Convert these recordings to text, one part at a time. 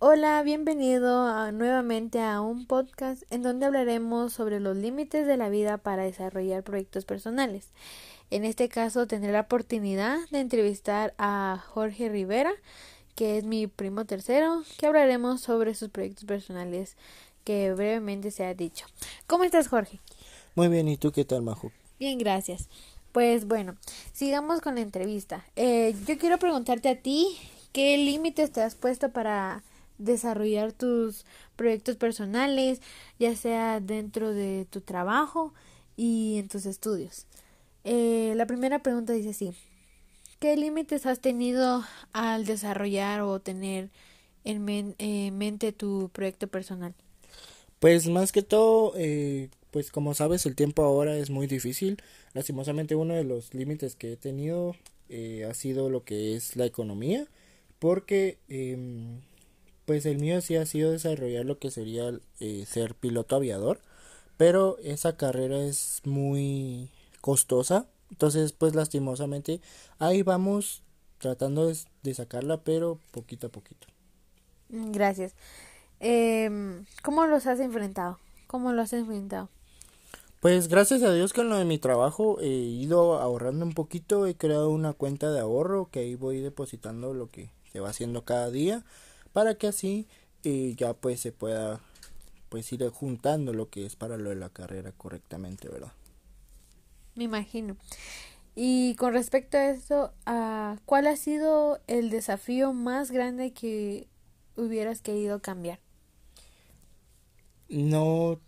Hola, bienvenido nuevamente a un podcast en donde hablaremos sobre los límites de la vida para desarrollar proyectos personales. En este caso tendré la oportunidad de entrevistar a Jorge Rivera, que es mi primo tercero, que hablaremos sobre sus proyectos personales que brevemente se ha dicho. ¿Cómo estás, Jorge? Muy bien, ¿y tú qué tal, Majo? Bien, gracias. Pues bueno, sigamos con la entrevista. Eh, yo quiero preguntarte a ti, ¿qué límites te has puesto para desarrollar tus proyectos personales, ya sea dentro de tu trabajo y en tus estudios. Eh, la primera pregunta dice así, ¿qué límites has tenido al desarrollar o tener en eh, mente tu proyecto personal? Pues más que todo, eh, pues como sabes, el tiempo ahora es muy difícil. Lastimosamente uno de los límites que he tenido ha sido lo que es la economía, porque em, pues el mío sí ha sido desarrollar lo que sería eh, ser piloto aviador, pero esa carrera es muy costosa, entonces pues lastimosamente ahí vamos tratando de, sacarla, pero poquito a poquito. Mm, gracias. Eh, ¿Cómo los has enfrentado? ¿Cómo lo has enfrentado? Pues gracias a Dios con lo de mi trabajo he ido ahorrando un poquito, he creado una cuenta de ahorro que ahí voy depositando lo que se va haciendo cada día para que así eh, ya pues se pueda pues ir juntando lo que es para lo de la carrera correctamente, ¿verdad? Me imagino. Y con respecto a eso, ¿cuál ha sido el desafío más grande que hubieras querido cambiar? No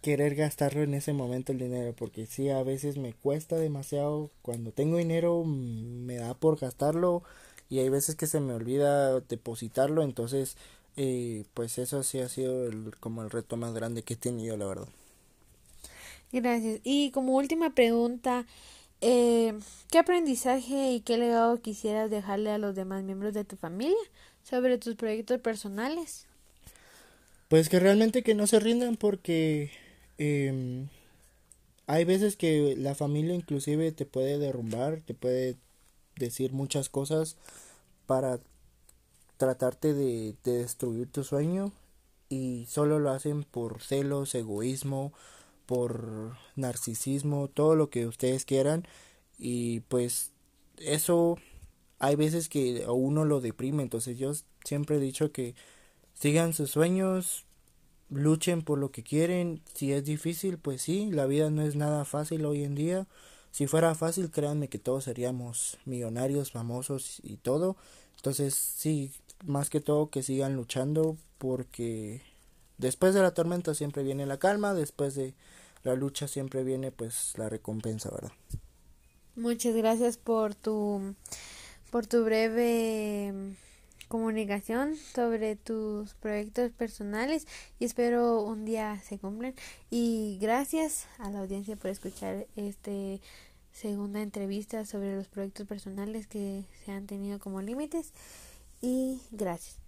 querer gastarlo en ese momento el dinero, porque sí, a veces me cuesta demasiado. Cuando tengo dinero mm, me da por gastarlo y hay veces que se me olvida depositarlo, entonces eh, pues eso sí ha sido el, como el reto más grande que he tenido, la verdad. Gracias. Y como última pregunta, eh, ¿qué aprendizaje y qué legado quisieras dejarle a los demás miembros de tu familia sobre tus proyectos personales? Pues que realmente que no se rindan porque eh, hay veces que la familia inclusive te puede derrumbar, te puede decir muchas cosas para tratarte de, destruir tu sueño y solo lo hacen por celos, egoísmo, por narcisismo, todo lo que ustedes quieran. Y pues eso hay veces que a uno lo deprime, entonces yo siempre he dicho que sigan sus sueños, luchen por lo que quieren, si es difícil, pues sí, la vida no es nada fácil hoy en día, si fuera fácil, créanme que todos seríamos millonarios, famosos y todo. Entonces, sí, más que todo que sigan luchando porque después de la tormenta siempre viene la calma, después de la lucha siempre viene pues la recompensa, ¿verdad? Muchas gracias por tu por tu breve comunicación sobre tus proyectos personales y espero un día se cumplan. Y gracias a la audiencia por escuchar este segunda entrevista sobre los proyectos personales que se han tenido como límites. Y gracias